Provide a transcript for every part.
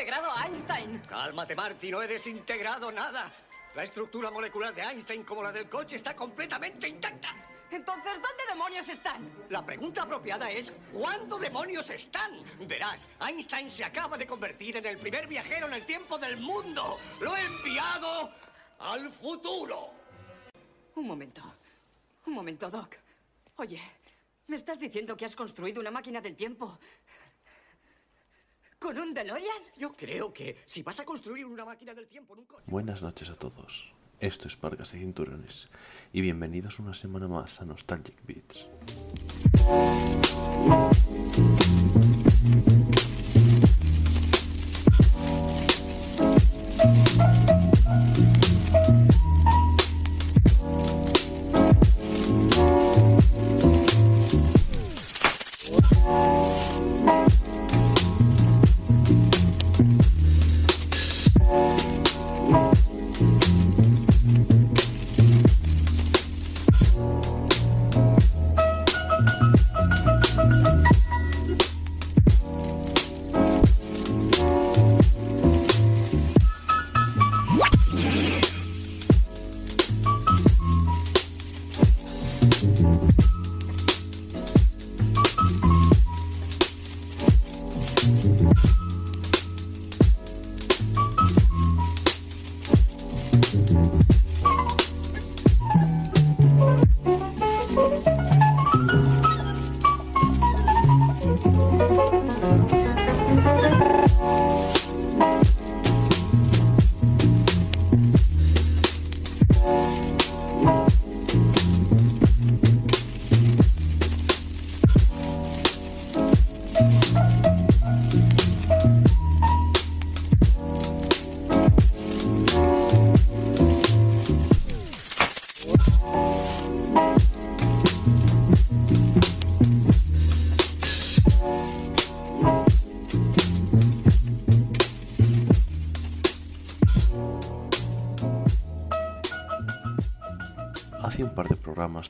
desintegrado a Einstein. Cálmate, Marty, no he desintegrado nada. La estructura molecular de Einstein, como la del coche, está completamente intacta. Entonces, ¿dónde demonios están? La pregunta apropiada es, ¿cuándo demonios están? Verás, Einstein se acaba de convertir en el primer viajero en el tiempo del mundo. Lo he enviado al futuro. Un momento. Un momento, Doc. Oye, ¿me estás diciendo que has construido una máquina del tiempo ¿Con un DeLorean? Yo creo que si vas a construir una máquina del tiempo en un coche... Buenas noches a todos. Esto es Parcas y Cinturones. Y bienvenidos una semana más a Nostalgic Beats.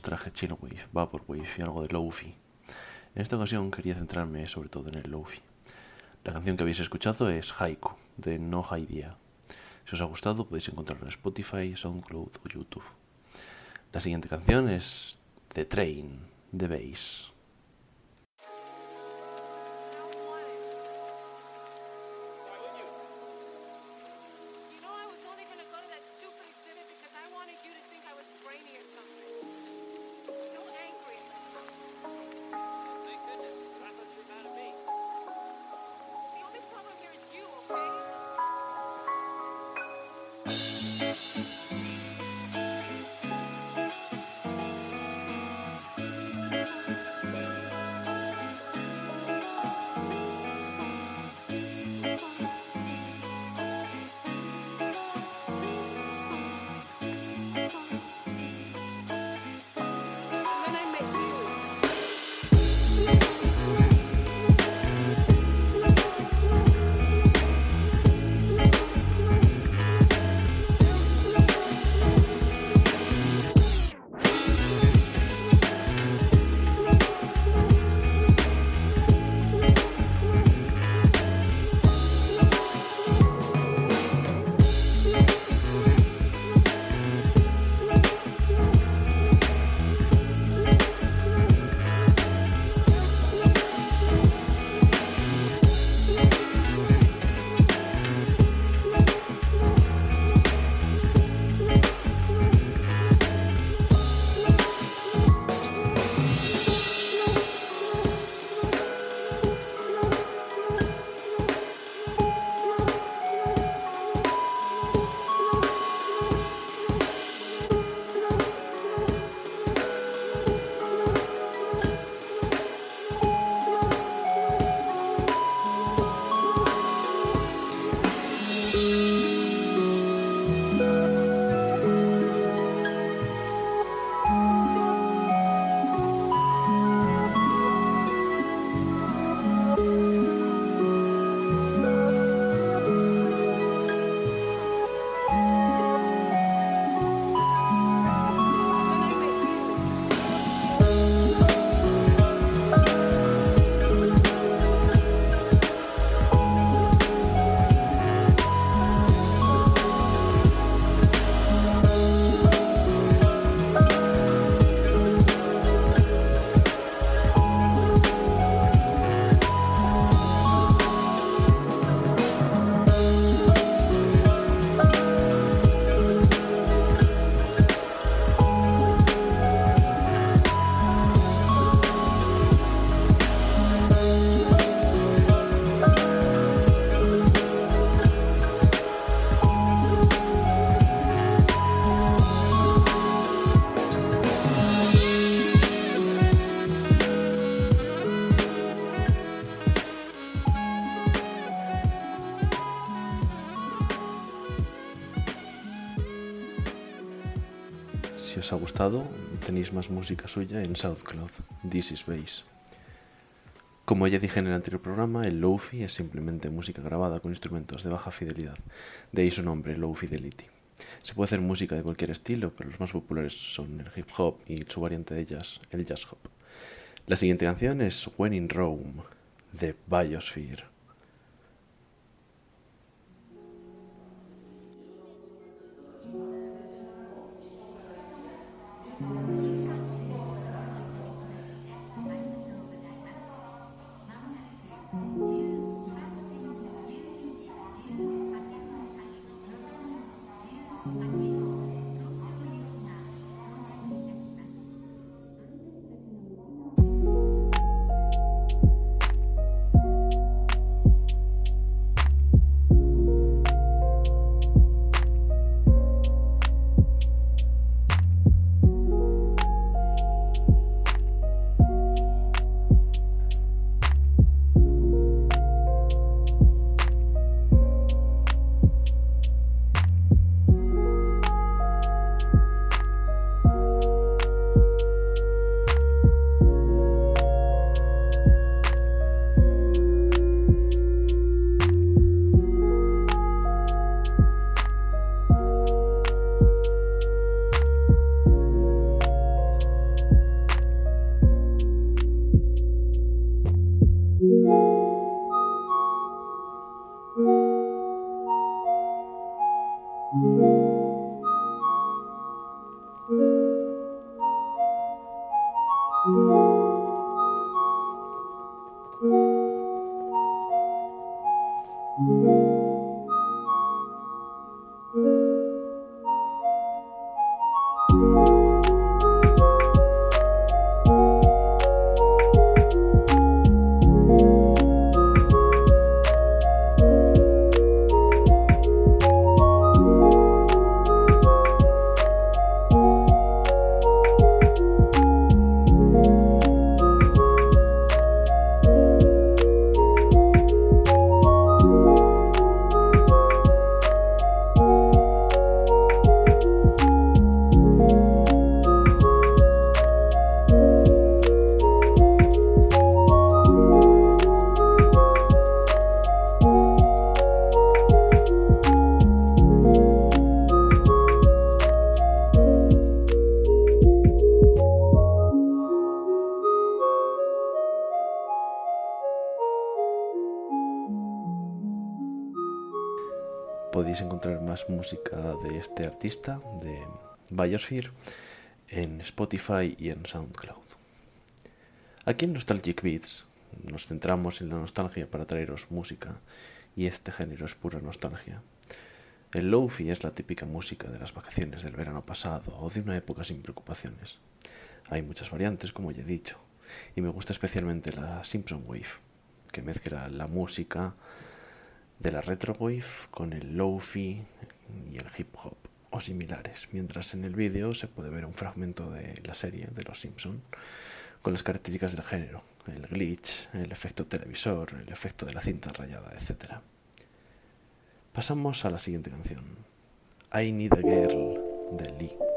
Traje Chillwave, Vaporwave y algo de Lofi. En esta ocasión quería centrarme sobre todo en el Lofi. La canción que habéis escuchado es Haiku, de No Idea. Si os ha gustado podéis encontrarlo en Spotify, SoundCloud o YouTube. La siguiente canción es The Train, de Bass. Tenéis más música suya en SoundCloud, This is Bass. Como ya dije en el anterior programa, el Lofi es simplemente música grabada con instrumentos de baja fidelidad, de ahí su nombre, Low Fidelity. Se puede hacer música de cualquier estilo, pero los más populares son el hip hop y su variante de ellas, el jazz hop. La siguiente canción es When in Rome, de Biosphere. Podéis de este artista, de Biosphere, en Spotify y en SoundCloud. Aquí en Nostalgic Beats nos centramos en la nostalgia para traeros música y este género es pura nostalgia. El lofi es la típica música de las vacaciones del verano pasado o de una época sin preocupaciones. Hay muchas variantes, como ya he dicho, y me gusta especialmente la Simpson Wave, que mezcla la música de la retrowave con el lofi y el hip hop o similares, mientras en el vídeo se puede ver un fragmento de la serie de Los Simpson con las características del género, el glitch, el efecto televisor, el efecto de la cinta rayada, etc. Pasamos a la siguiente canción, I Need a Girl de Lee.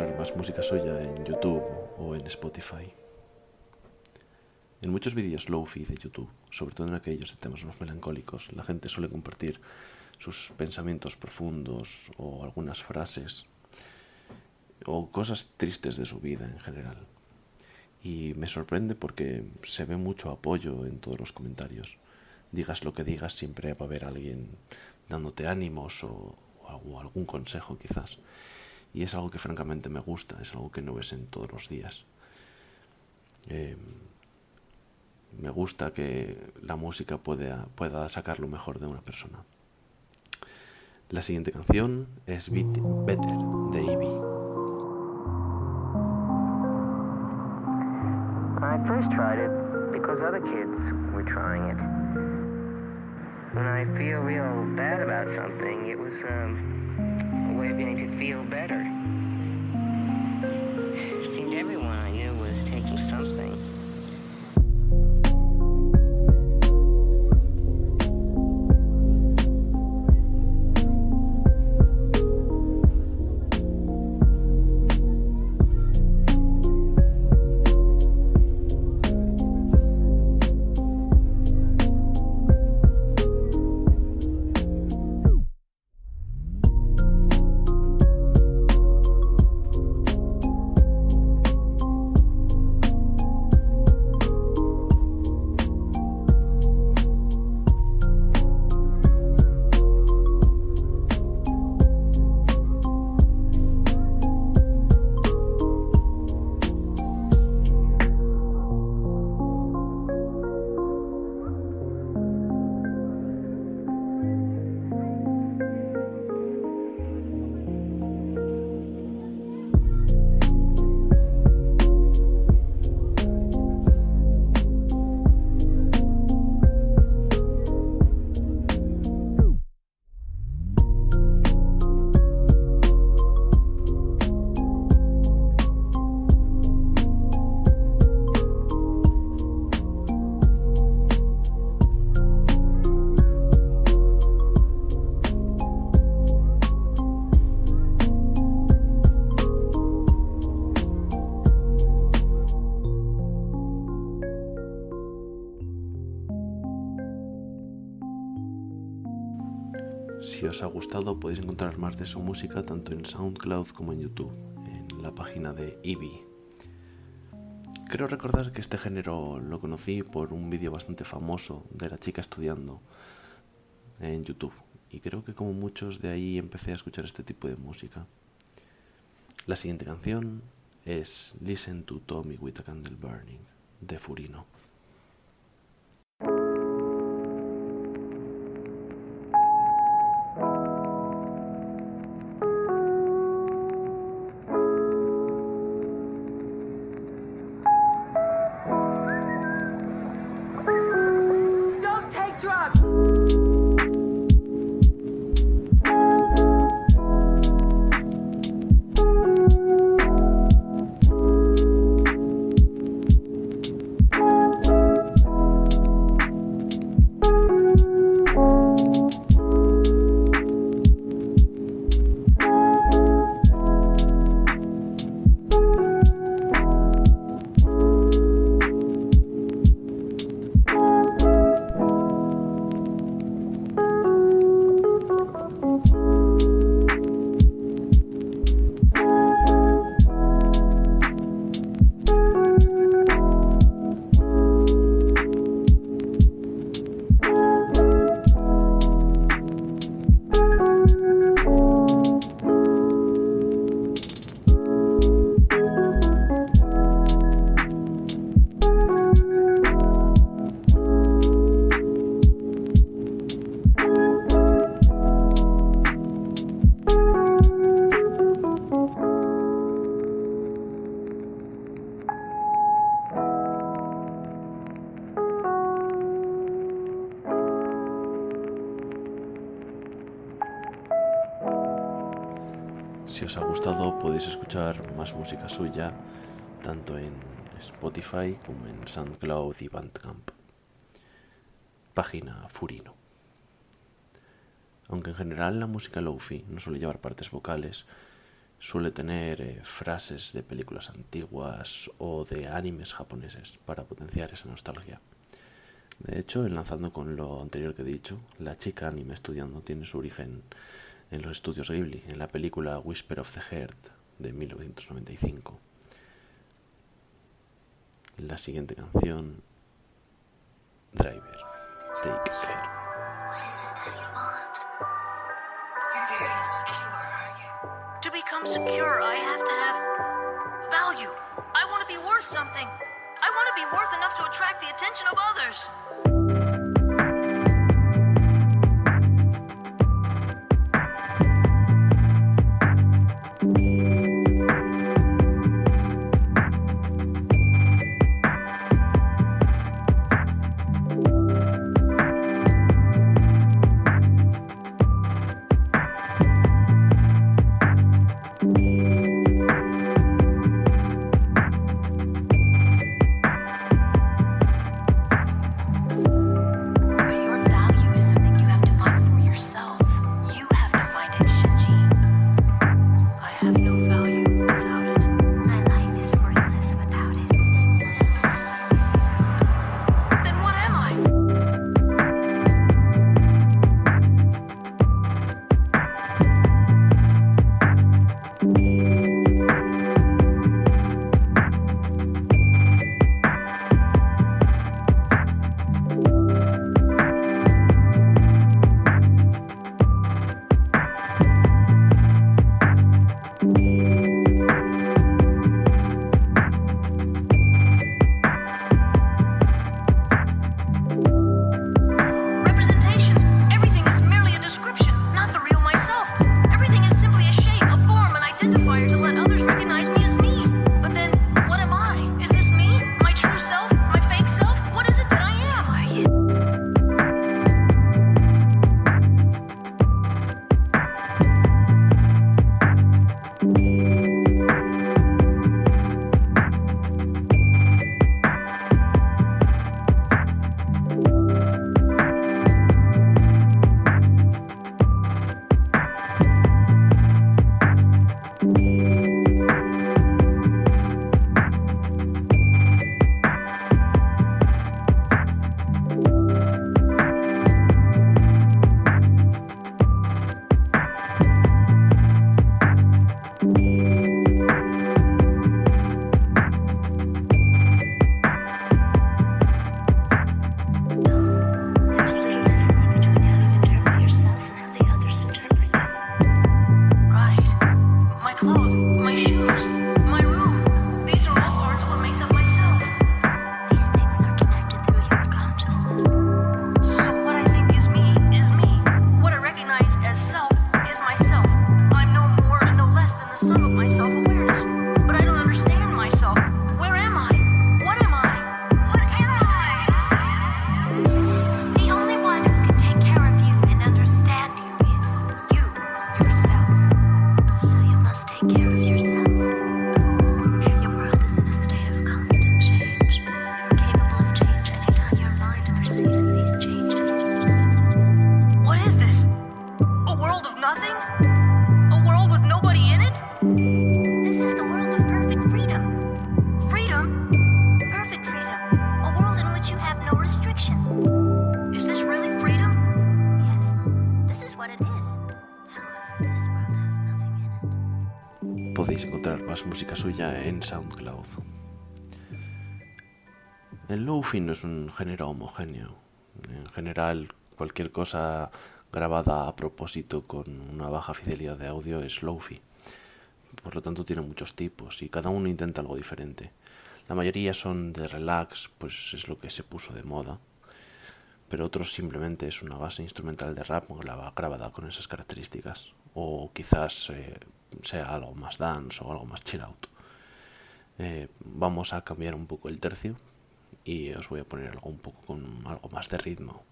Más música suya en YouTube o en Spotify. En muchos vídeos low-fi de YouTube, sobre todo en aquellos de temas más melancólicos, la gente suele compartir sus pensamientos profundos o algunas frases o cosas tristes de su vida en general. Y me sorprende porque se ve mucho apoyo en todos los comentarios. Digas lo que digas, siempre va a haber alguien dándote ánimos o algún consejo quizás. Y es algo que francamente me gusta, es algo que no ves en todos los días. Eh, me gusta que la música pueda, pueda sacar lo mejor de una persona. La siguiente canción es Beat- Better de Ivy. I first tried it because other kids were trying it. When I feel real bad about something, it was um, a way of getting to feel better. Podéis encontrar más de su música tanto en SoundCloud como en YouTube, en la página de Ivy. Creo recordar que este género lo conocí por un vídeo bastante famoso de la chica estudiando en YouTube. Y creo que como muchos de ahí empecé a escuchar este tipo de música. La siguiente canción es Listen to Tommy with a Candle Burning de Furino. Tanto en Spotify como en SoundCloud y Bandcamp. Página Furino. Aunque en general la música lofi no suele llevar partes vocales, suele tener eh, frases de películas antiguas o de animes japoneses para potenciar esa nostalgia. De hecho, enlazando con lo anterior que he dicho, la chica anime estudiando tiene su origen en los estudios Ghibli, en la película Whisper of the Heart de 1995. La siguiente canción, Driver, Take Care. To become secure, I have to have value. I want to be worth something. I want to be worth enough to attract the attention of others. El lofi no es un género homogéneo. En general, cualquier cosa grabada a propósito con una baja fidelidad de audio es lofi. Por lo tanto, tiene muchos tipos y cada uno intenta algo diferente. La mayoría son de relax, pues es lo que se puso de moda. Pero otros simplemente es una base instrumental de rap graba- grabada con esas características. O quizás eh, sea algo más dance o algo más chill out. Eh, vamos a cambiar un poco el tercio y os voy a poner algo un poco con algo más de ritmo.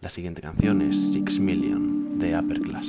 La siguiente canción es Six Million de Upper Class.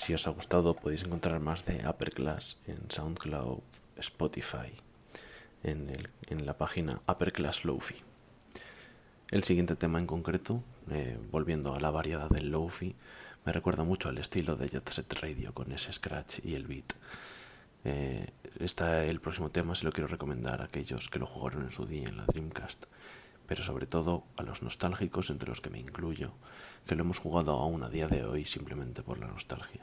Si os ha gustado podéis encontrar más de Upper Class en SoundCloud, Spotify, en, el- en la página Upper Class Lofi. El siguiente tema en concreto, eh, volviendo a la variedad del Lofi, me recuerda mucho al estilo de Jet Set Radio con ese scratch y el beat. Eh, esta, el próximo tema se lo quiero recomendar a aquellos que lo jugaron en su día en la Dreamcast, pero sobre todo a los nostálgicos, entre los que me incluyo, que lo hemos jugado aún a día de hoy simplemente por la nostalgia.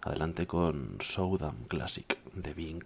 Adelante con Showdown Classic de Bing.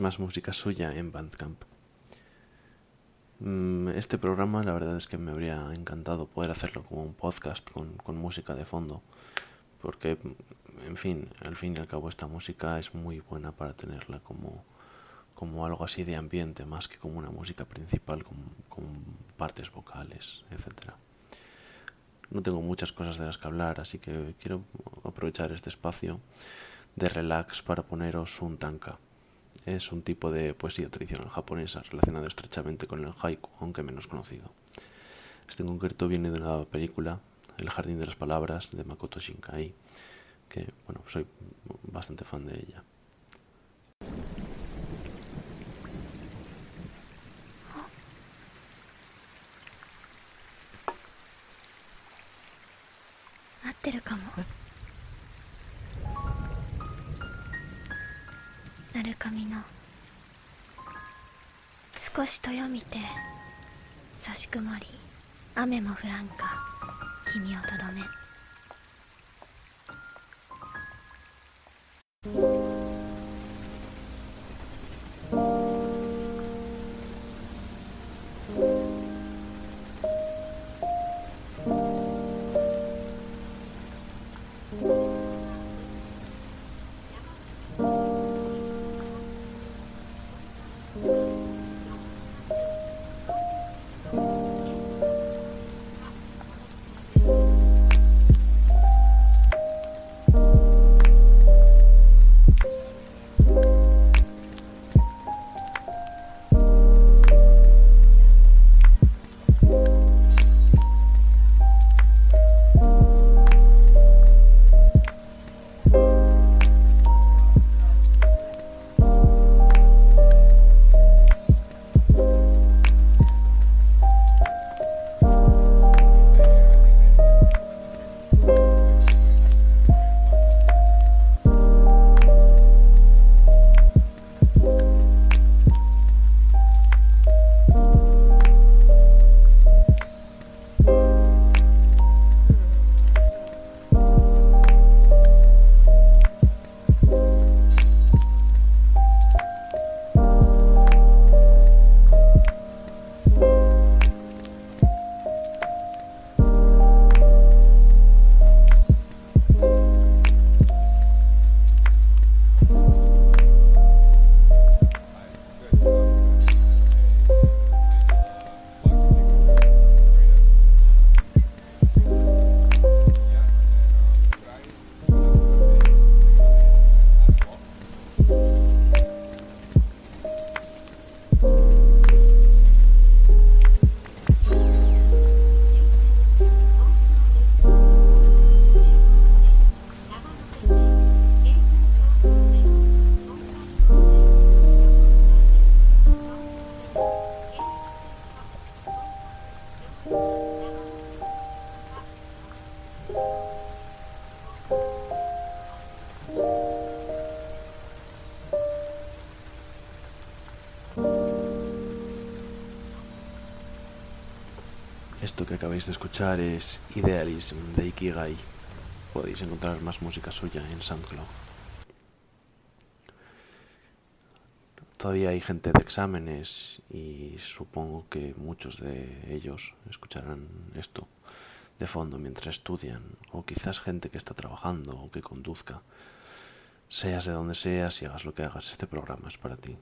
Más música suya en Bandcamp. Mm, Este programa la verdad es que me habría encantado poder hacerlo como un podcast con, música de fondo. Porque, en fin, al fin y al cabo esta música es muy buena para tenerla como, como algo así de ambiente, más que como una música principal con, con partes vocales, etcétera. No tengo muchas cosas de las que hablar, así que quiero aprovechar este espacio de relax para poneros un tanka. Es un tipo de poesía tradicional japonesa relacionado estrechamente con el haiku, aunque menos conocido. Este en concreto viene de una película, El jardín de las palabras, de Makoto Shinkai, que bueno, soy bastante fan de ella. 合鳴神の。少し豊見て差し曇り。雨も降らんか。君をとどめ「de escuchar es Idealism de Ikigai. Podéis encontrar más música suya en SoundCloud. Todavía hay gente de exámenes y supongo que muchos de ellos escucharán esto de fondo mientras estudian, o quizás gente que está trabajando o que conduzca. Seas de donde seas y hagas lo que hagas, este programa es para ti.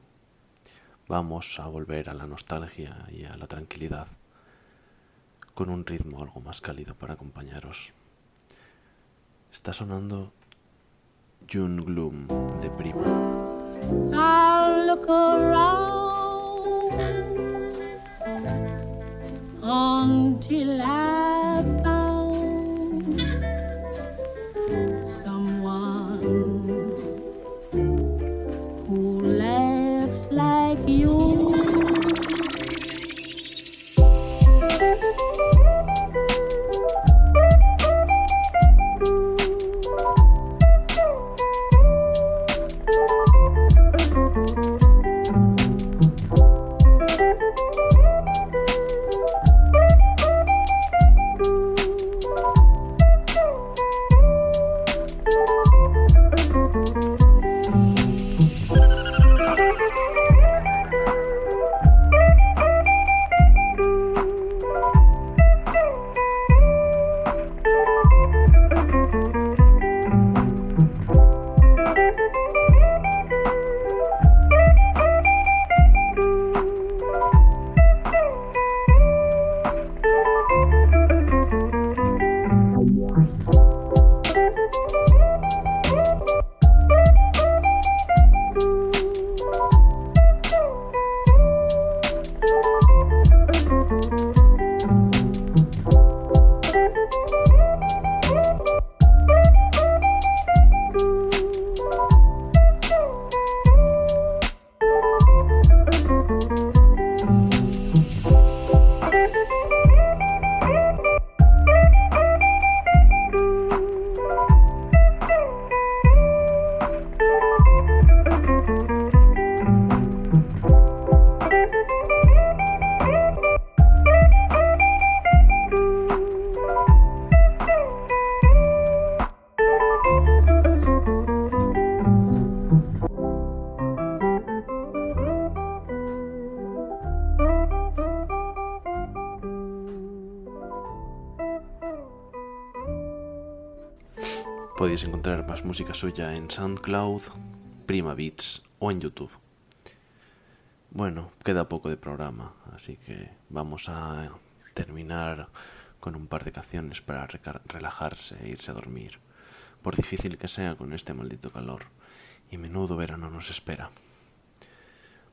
Vamos a volver a la nostalgia y a la tranquilidad con un ritmo algo más cálido para acompañaros. Está sonando June Gloom de Prima. I'll look around until I música suya en SoundCloud, Prima Beats o en YouTube. Bueno, queda poco de programa, así que vamos a terminar con un par de canciones para relajarse e irse a dormir, por difícil que sea con este maldito calor, y menudo verano nos espera.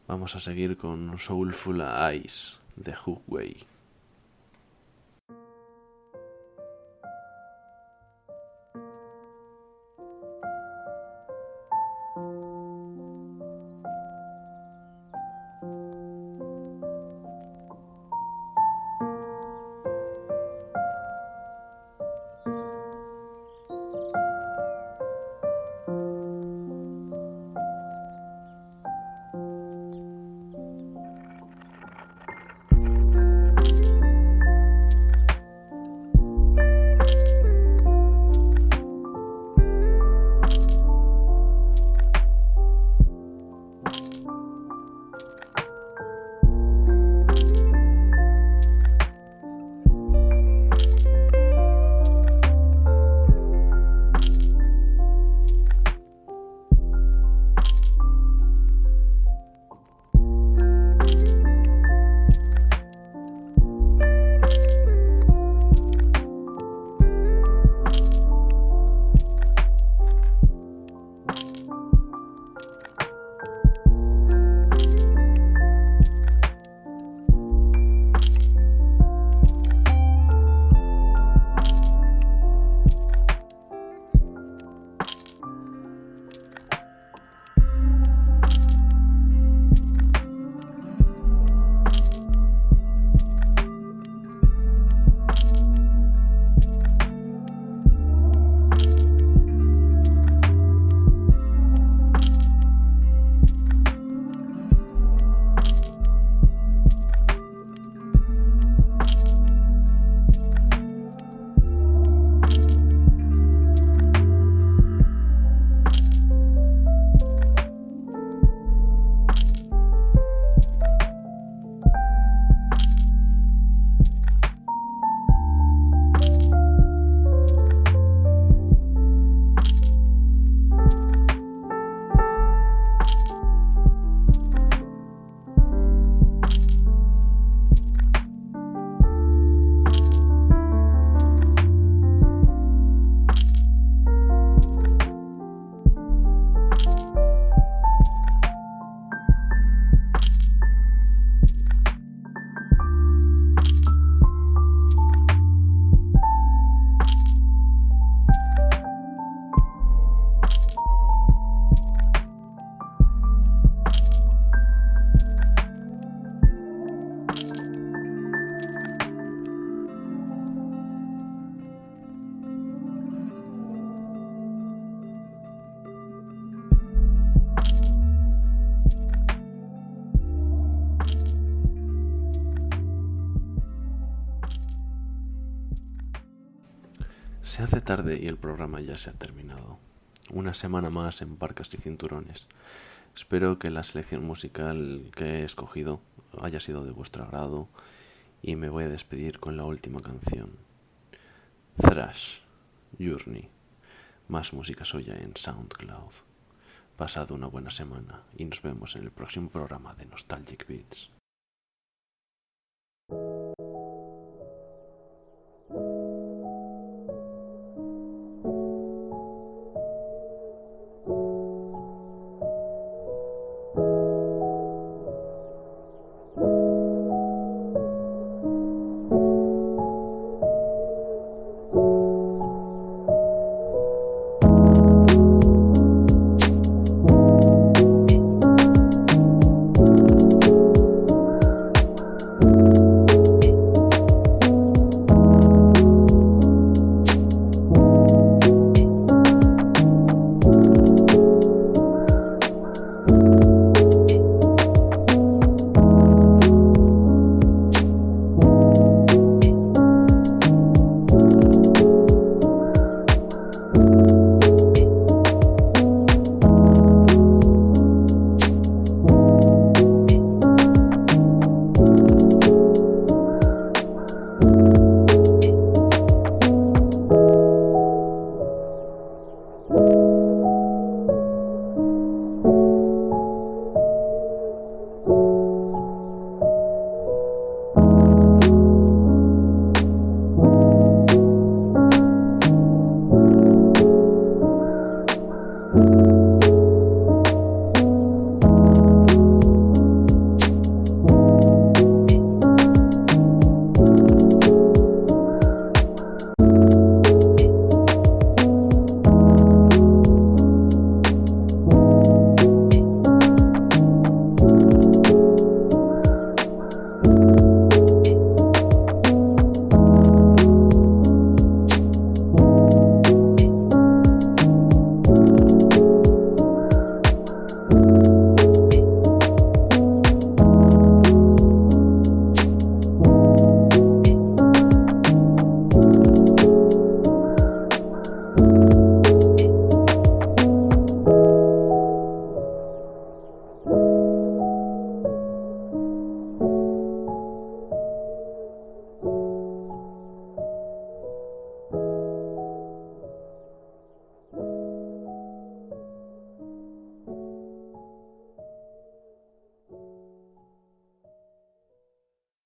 Vamos a seguir con Soulful Eyes de Hookway. Tarde y el programa ya se ha terminado. Una semana más en Barcas y Cinturones. Espero que la selección musical que he escogido haya sido de vuestro agrado y me voy a despedir con la última canción. Thrash, Journey. Más música suya en SoundCloud. Pasad una buena semana y nos vemos en el próximo programa de Nostalgic Beats.